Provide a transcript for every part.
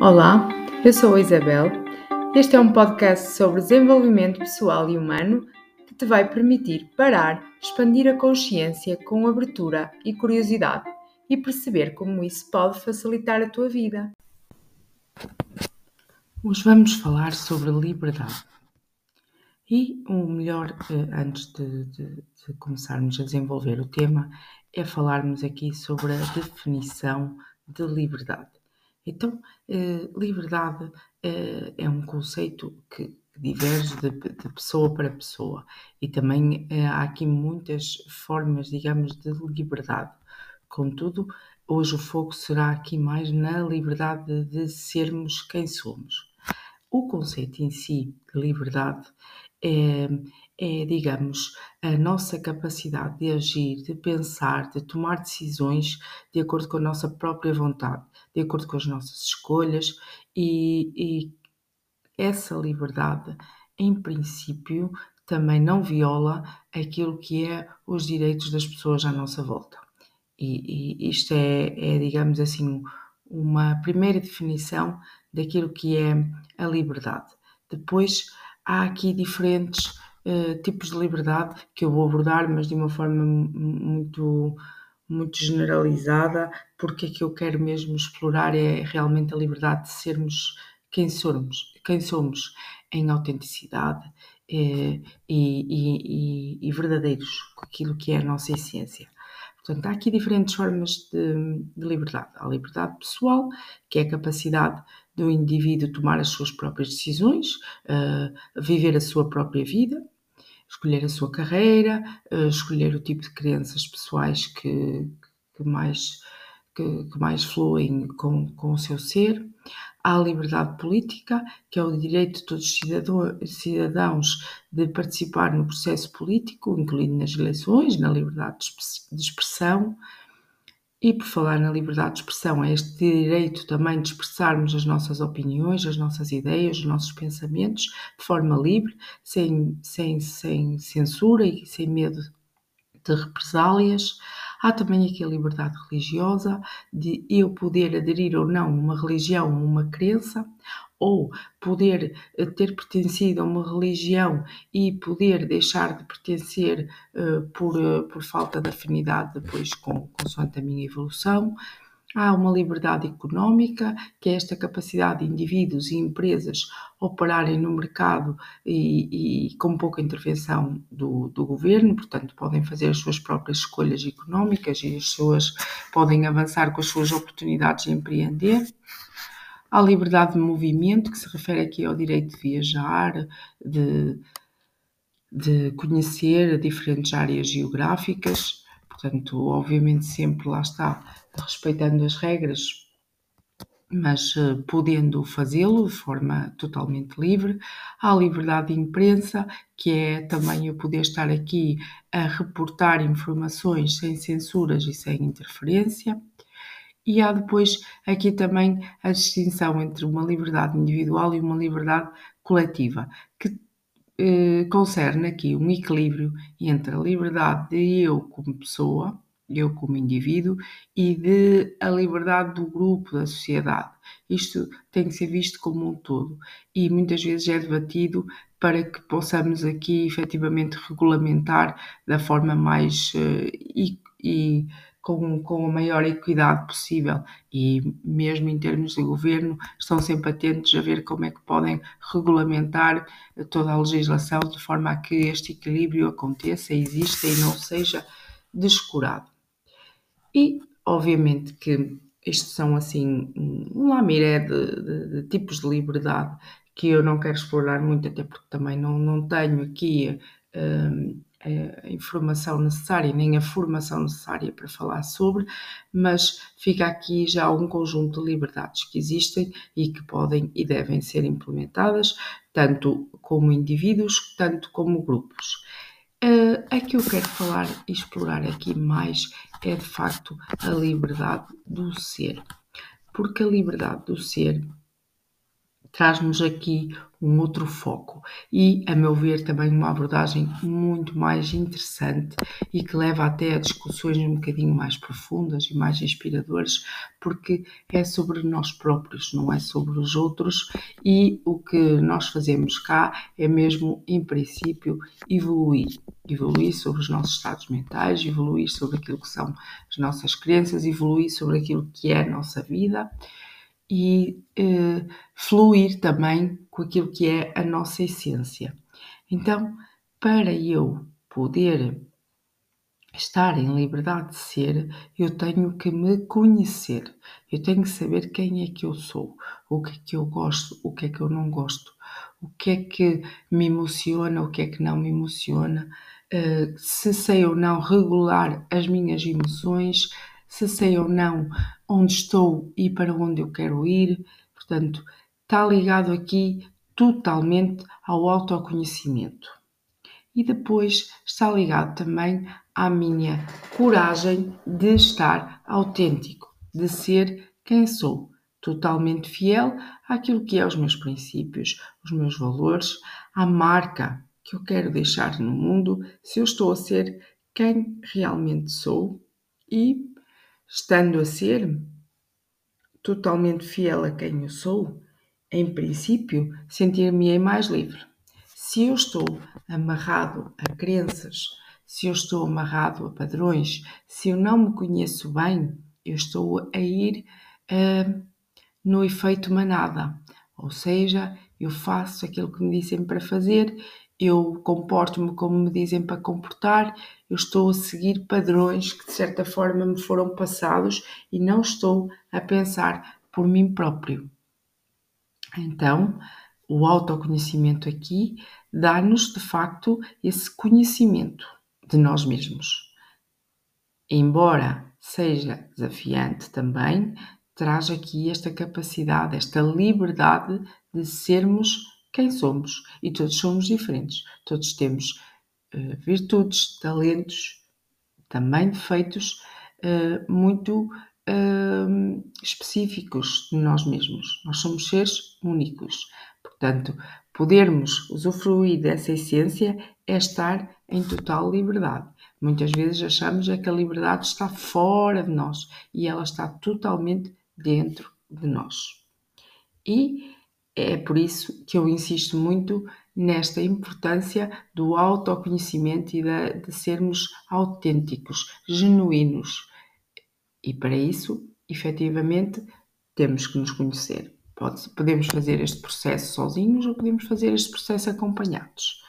Olá, eu sou a Isabel. Este é um podcast sobre desenvolvimento pessoal e humano que te vai permitir parar, expandir a consciência com abertura e curiosidade e perceber como isso pode facilitar a tua vida. Hoje vamos falar sobre liberdade. E o melhor, eh, antes de, de, de começarmos a desenvolver o tema, é falarmos aqui sobre a definição de liberdade. Então, eh, liberdade eh, é um conceito que diverge de, de, pessoa para pessoa e também eh, há aqui muitas formas, digamos, de liberdade. Contudo, hoje o foco será aqui mais na liberdade de sermos quem somos. O conceito em si de liberdade é, é, digamos, a nossa capacidade de agir, de pensar, de tomar decisões de acordo com a nossa própria vontade, de acordo com as nossas escolhas e, e essa liberdade, em princípio, também não viola aquilo que é os direitos das pessoas à nossa volta. E, e isto é, é, digamos assim, uma primeira definição daquilo que é a liberdade. Depois há aqui diferentes uh, tipos de liberdade que eu vou abordar, mas de uma forma muito muito generalizada, porque que eu quero mesmo explorar é realmente a liberdade de sermos quem somos, quem somos em autenticidade é, e, e, e, verdadeiros com aquilo que é a nossa essência. Portanto, há aqui diferentes formas de, de, liberdade. Há a liberdade pessoal, que é a capacidade do indivíduo tomar as suas próprias decisões, uh, viver a sua própria vida, escolher a sua carreira, uh, escolher o tipo de crenças pessoais que, que mais, que, que, mais fluem com, com o seu ser. Há a liberdade política, que é o direito de todos os cidadãos de participar no processo político, incluindo nas eleições, na liberdade de expressão. E por falar na liberdade de expressão, é este direito também de expressarmos as nossas opiniões, as nossas ideias, os nossos pensamentos de forma livre, sem, sem, sem censura e sem medo de represálias. Há também aqui a liberdade religiosa, de eu poder aderir ou não a uma religião, a uma crença, ou poder eh, ter pertencido a uma religião e poder deixar de pertencer uh, por, uh, por falta de afinidade depois com, consoante a minha evolução. Há uma liberdade económica, que é esta capacidade de indivíduos e empresas operarem no mercado e, e com pouca intervenção do, do, governo, portanto, podem fazer as suas próprias escolhas económicas e as suas, podem avançar com as suas oportunidades de empreender. Há liberdade de movimento, que se refere aqui ao direito de viajar, de, de conhecer diferentes áreas geográficas, portanto, obviamente, sempre lá está respeitando as regras, mas uh, podendo fazê-lo de forma totalmente livre. Há liberdade de imprensa, que é também eu poder estar aqui a reportar informações sem censuras e sem interferência. E há depois aqui também a distinção entre uma liberdade individual e uma liberdade coletiva, que eh, concerne aqui um equilíbrio entre a liberdade de eu como pessoa, eu como indivíduo, e de a liberdade do grupo, da sociedade. Isto tem que ser visto como um todo e muitas vezes é debatido para que possamos aqui efetivamente regulamentar da forma mais uh, e, e com, com a maior equidade possível e mesmo em termos de governo estão sempre atentos a ver como é que podem regulamentar toda a legislação de forma a que este equilíbrio aconteça, exista e não seja descurado. E obviamente que estes são assim um lamiré de, de, de tipos de liberdade que eu não quero explorar muito, até porque também não, não tenho aqui hum, a informação necessária, nem a formação necessária para falar sobre, mas fica aqui já um conjunto de liberdades que existem e que podem e devem ser implementadas, tanto como indivíduos, tanto como grupos. Uh, a que eu quero falar e explorar aqui mais é de facto a liberdade do ser, porque a liberdade do ser traz-nos aqui um outro foco e, a meu ver, também uma abordagem muito mais interessante e que leva até a discussões um bocadinho mais profundas e mais inspiradoras, porque é sobre nós próprios, não é sobre os outros e o que nós fazemos cá é mesmo, em princípio, evoluir. Evoluir sobre os nossos estados mentais, evoluir sobre aquilo que são as nossas crenças, evoluir sobre aquilo que é a nossa vida e eh, fluir também com aquilo que é a nossa essência. Então, para eu poder estar em liberdade de ser, eu tenho que me conhecer, eu tenho que saber quem é que eu sou, o que é que eu gosto, o que é que eu não gosto, o que é que me emociona, o que é que não me emociona, uh, se sei ou não regular as minhas emoções, se sei ou não onde estou e para onde eu quero ir. Portanto, está ligado aqui totalmente ao autoconhecimento. E depois está ligado também à minha coragem de estar autêntico, de ser quem sou, totalmente fiel àquilo que é os meus princípios, os meus valores, à marca que eu quero deixar no mundo, se eu estou a ser quem realmente sou e Estando a ser totalmente fiel a quem eu sou, em princípio, sentir-me-ei mais livre. Se eu estou amarrado a crenças, se eu estou amarrado a padrões, se eu não me conheço bem, eu estou a ir uh, no efeito manada. Ou seja, eu faço aquilo que me dizem para fazer eu comporto-me como me dizem para comportar, eu estou a seguir padrões que de certa forma me foram passados e não estou a pensar por mim próprio. Então, o autoconhecimento aqui dá-nos de facto esse conhecimento de nós mesmos. Embora seja desafiante também, traz aqui esta capacidade, esta liberdade de sermos quem somos e todos somos diferentes. Todos temos virtudes, talentos, também defeitos uh, muito uh, específicos de nós mesmos. Nós somos seres únicos. Portanto, podermos usufruir dessa essência é estar em total liberdade. Muitas vezes achamos é que a liberdade está fora de nós e ela está totalmente dentro de nós. E é por isso que eu insisto muito nesta importância do autoconhecimento e de, de sermos autênticos, genuínos. E para isso, efetivamente, temos que nos conhecer. Pode, podemos fazer este processo sozinhos ou podemos fazer este processo acompanhados.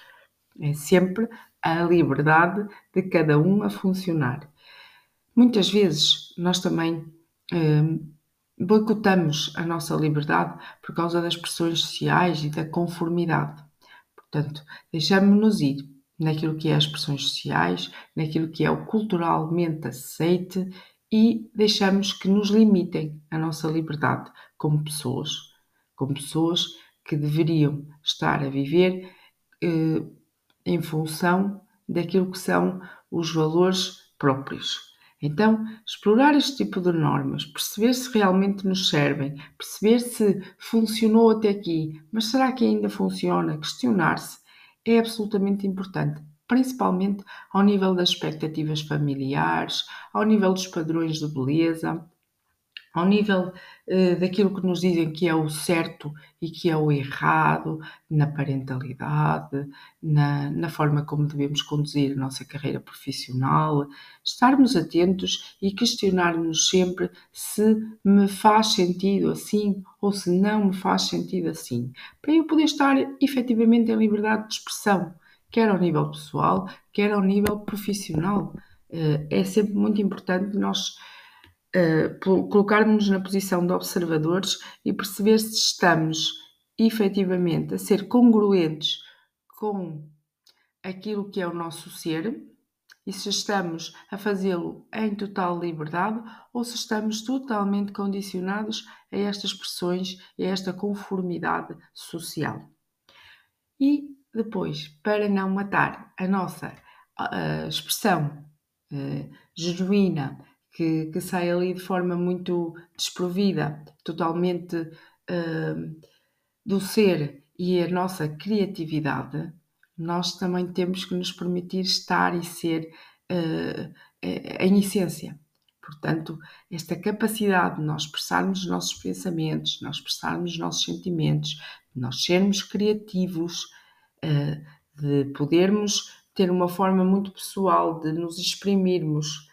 É sempre a liberdade de cada um a funcionar. Muitas vezes nós também hum, boicotamos a nossa liberdade por causa das pressões sociais e da conformidade. Portanto, deixamos-nos ir naquilo que é as pressões sociais, naquilo que é o culturalmente aceite e deixamos que nos limitem a nossa liberdade como pessoas, como pessoas que deveriam estar a viver eh, em função daquilo que são os valores próprios. Então, explorar este tipo de normas, perceber se realmente nos servem, perceber se funcionou até aqui, mas será que ainda funciona? Questionar-se é absolutamente importante, principalmente ao nível das expectativas familiares, ao nível dos padrões de beleza, ao nível uh, daquilo que nos dizem que é o certo e que é o errado, na parentalidade, na, na forma como devemos conduzir a nossa carreira profissional, estarmos atentos e questionarmos sempre se me faz sentido assim ou se não me faz sentido assim, para eu poder estar efetivamente em liberdade de expressão, quer ao nível pessoal, quer ao nível profissional. Uh, é sempre muito importante nós uh, colocarmos-nos na posição de observadores e perceber se estamos efetivamente a ser congruentes com aquilo que é o nosso ser e se estamos a fazê-lo em total liberdade ou se estamos totalmente condicionados a estas pressões e a esta conformidade social. E depois, para não matar a nossa uh, expressão uh, genuína que, que sai ali de forma muito desprovida, totalmente uh, do ser e a nossa criatividade, nós também temos que nos permitir estar e ser uh, em essência. Portanto, esta capacidade de nós expressarmos os nossos pensamentos, nós expressarmos os nossos sentimentos, nós sermos criativos, uh, de podermos ter uma forma muito pessoal de nos exprimirmos,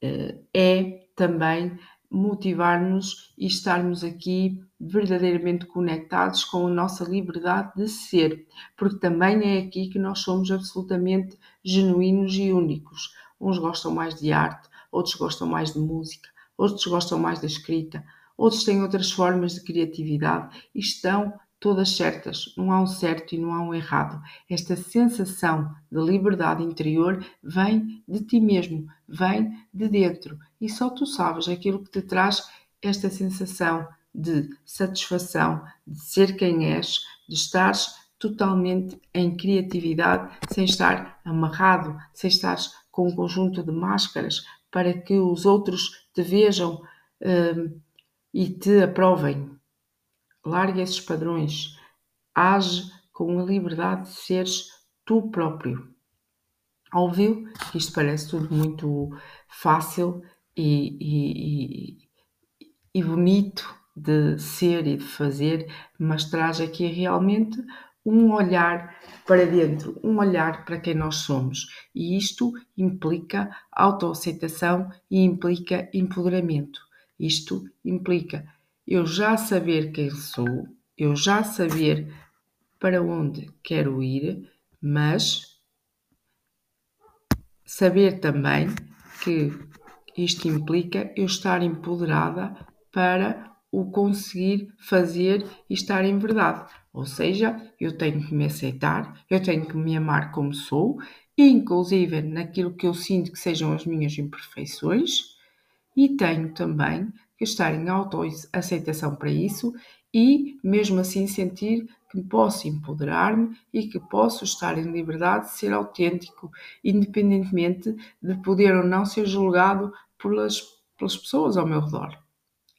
é também motivar-nos e estarmos aqui verdadeiramente conectados com a nossa liberdade de ser, porque também é aqui que nós somos absolutamente genuínos e únicos. Uns gostam mais de arte, outros gostam mais de música, outros gostam mais da escrita, outros têm outras formas de criatividade e estão todas certas, não há um certo e não há um errado. Esta sensação de liberdade interior vem de ti mesmo, vem de dentro e só tu sabes aquilo que te traz esta sensação de satisfação, de ser quem és, de estares totalmente em criatividade, sem estar amarrado, sem estar com um conjunto de máscaras para que os outros te vejam hum, e te aprovem. Larga esses padrões. Age com a liberdade de seres tu próprio. Óbvio que isto parece tudo muito fácil e, e, e, e bonito de ser e de fazer, mas traz aqui realmente um olhar para dentro, um olhar para quem nós somos. E isto implica autoaceitação e implica empoderamento. Isto implica eu já saber quem sou, eu já saber para onde quero ir, mas saber também que isto implica eu estar empoderada para o conseguir fazer e estar em verdade. Ou seja, eu tenho que me aceitar, eu tenho que me amar como sou, inclusive naquilo que eu sinto que sejam as minhas imperfeições, e tenho também que estar em autoaceitação para isso e, mesmo assim, sentir que posso empoderar-me e que posso estar em liberdade de ser autêntico, independentemente de poder ou não ser julgado pelas, pelas pessoas ao meu redor.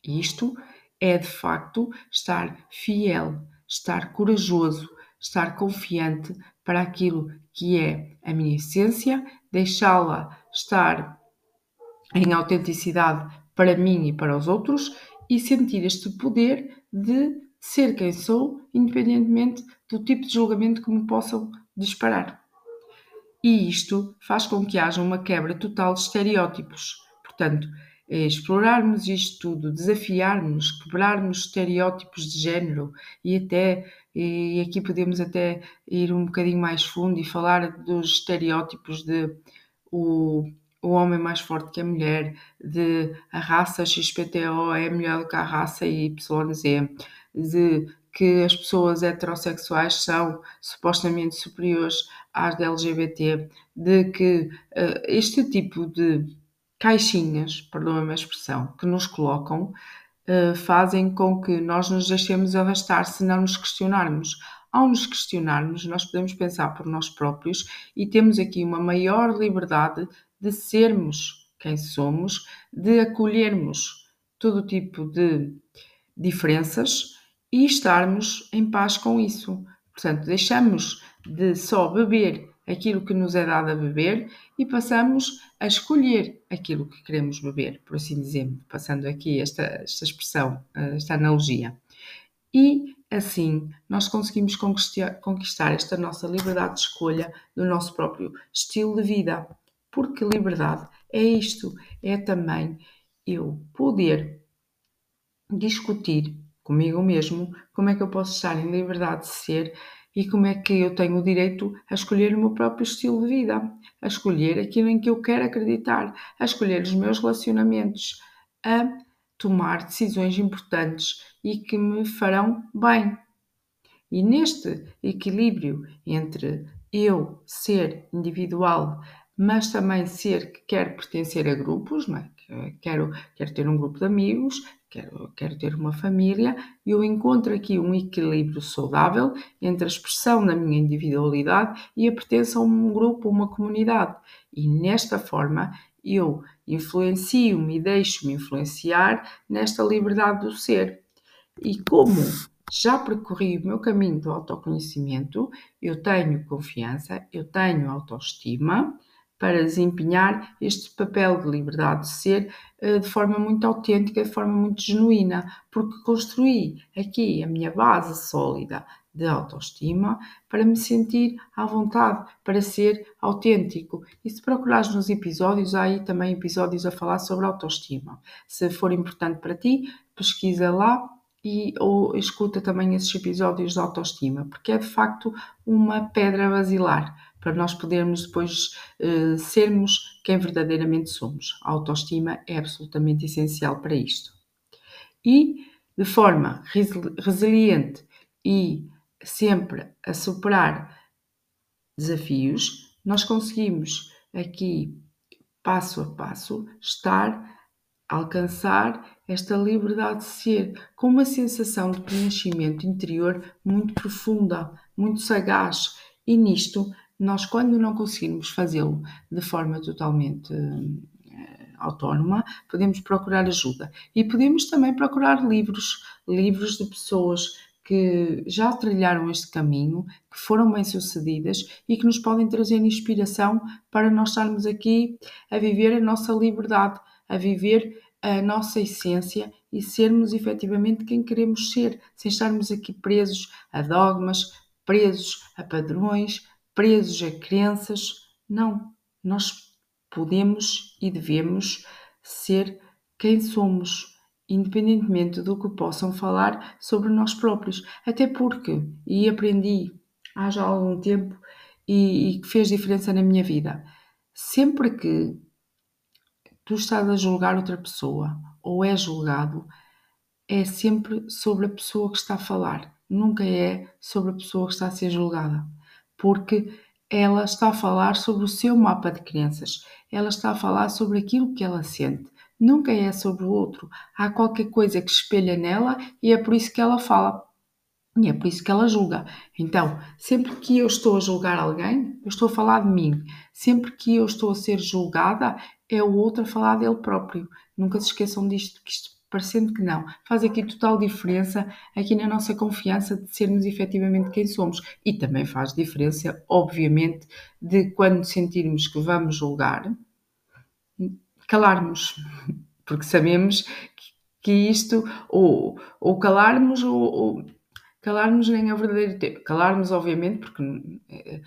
Isto é, de facto, estar fiel, estar corajoso, estar confiante para aquilo que é a minha essência, deixá-la estar em autenticidade para mim e para os outros e sentir este poder de ser quem sou, independentemente do tipo de julgamento que me possam disparar. E isto faz com que haja uma quebra total de estereótipos. Portanto, é explorarmos isto tudo, desafiarmos, quebrarmos estereótipos de género e até, e aqui podemos até ir um bocadinho mais fundo e falar dos estereótipos de o o homem mais forte que a mulher, de a raça XPTO é melhor do que a raça YZ, de que as pessoas heterossexuais são supostamente superiores às da LGBT, de que uh, este tipo de caixinhas, perdoa-me a expressão, que nos colocam, uh, fazem com que nós nos deixemos arrastar se não nos questionarmos. Ao nos questionarmos, nós podemos pensar por nós próprios e temos aqui uma maior liberdade de sermos quem somos, de acolhermos todo tipo de diferenças e estarmos em paz com isso. Portanto, deixamos de só beber aquilo que nos é dado a beber e passamos a escolher aquilo que queremos beber, por assim dizer, passando aqui esta, esta expressão, esta analogia. E assim nós conseguimos conquistar, conquistar esta nossa liberdade de escolha do nosso próprio estilo de vida. Porque liberdade é isto, é também eu poder discutir comigo mesmo como é que eu posso estar em liberdade de ser e como é que eu tenho o direito a escolher o meu próprio estilo de vida, a escolher aquilo em que eu quero acreditar, a escolher os meus relacionamentos, a tomar decisões importantes e que me farão bem. E neste equilíbrio entre eu ser individual, mas também ser que quer pertencer a grupos, não é? quero, quero ter um grupo de amigos, quero, quero ter uma família, e eu encontro aqui um equilíbrio saudável entre a expressão da minha individualidade e a pertença a um grupo, uma comunidade. E nesta forma eu influencio-me e deixo-me influenciar nesta liberdade do ser. E como já percorri o meu caminho do autoconhecimento, eu tenho confiança, eu tenho autoestima para desempenhar este papel de liberdade de ser eh, de forma muito autêntica, de forma muito genuína, porque construí aqui a minha base sólida de autoestima para me sentir à vontade, para ser autêntico. E se procurares nos episódios, há aí também episódios a falar sobre autoestima. Se for importante para ti, pesquisa lá e ou escuta também esses episódios de autoestima, porque é de facto uma pedra basilar para nós podermos depois uh, sermos quem verdadeiramente somos. A autoestima é absolutamente essencial para isto. E de forma resiliente e sempre a superar desafios, nós conseguimos aqui, passo a passo, estar a alcançar esta liberdade de ser, com uma sensação de preenchimento interior muito profunda, muito sagaz. E nisto, nós, quando não conseguirmos fazê-lo de forma totalmente uh, autónoma, podemos procurar ajuda. E podemos também procurar livros, livros de pessoas que já trilharam este caminho, que foram bem-sucedidas e que nos podem trazer inspiração para nós estarmos aqui a viver a nossa liberdade, a viver a nossa essência e sermos efetivamente quem queremos ser, sem estarmos aqui presos a dogmas, presos a padrões, presos a crenças. Não, nós podemos e devemos ser quem somos independentemente do que possam falar sobre nós próprios. Até porque, e aprendi há já algum tempo e, que fez diferença na minha vida, sempre que tu estás a julgar outra pessoa ou é julgado, é sempre sobre a pessoa que está a falar, nunca é sobre a pessoa que está a ser julgada, porque ela está a falar sobre o seu mapa de crenças, ela está a falar sobre aquilo que ela sente, nunca é sobre o outro. Há qualquer coisa que espelha nela e é por isso que ela fala. E é por isso que ela julga. Então, sempre que eu estou a julgar alguém, eu estou a falar de mim. Sempre que eu estou a ser julgada, é o outro a falar dele próprio. Nunca se esqueçam disto, que isto, parecendo que não, faz aqui total diferença aqui na nossa confiança de sermos efetivamente quem somos. E também faz diferença, obviamente, de quando sentirmos que vamos julgar, calarmos, porque sabemos que, isto, ou, ou calarmos, ou, ou calarmos nem é o verdadeiro tempo. Calarmos, obviamente, porque eh,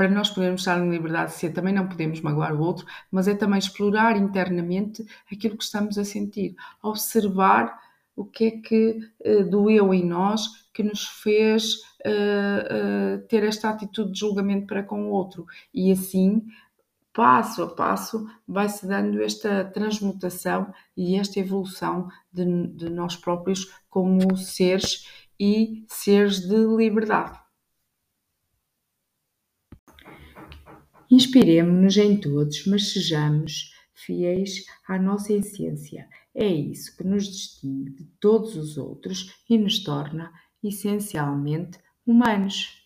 para nós podermos estar em liberdade de ser, também não podemos magoar o outro, mas é também explorar internamente aquilo que estamos a sentir, observar o que é que uh, doeu em nós que nos fez uh, uh, ter esta atitude de julgamento para com o outro e assim passo a passo vai-se dando esta transmutação e esta evolução de, de nós próprios como seres e seres de liberdade. Inspiremos-nos em todos, mas sejamos fiéis à nossa essência. É isso que nos distingue de todos os outros e nos torna essencialmente humanos.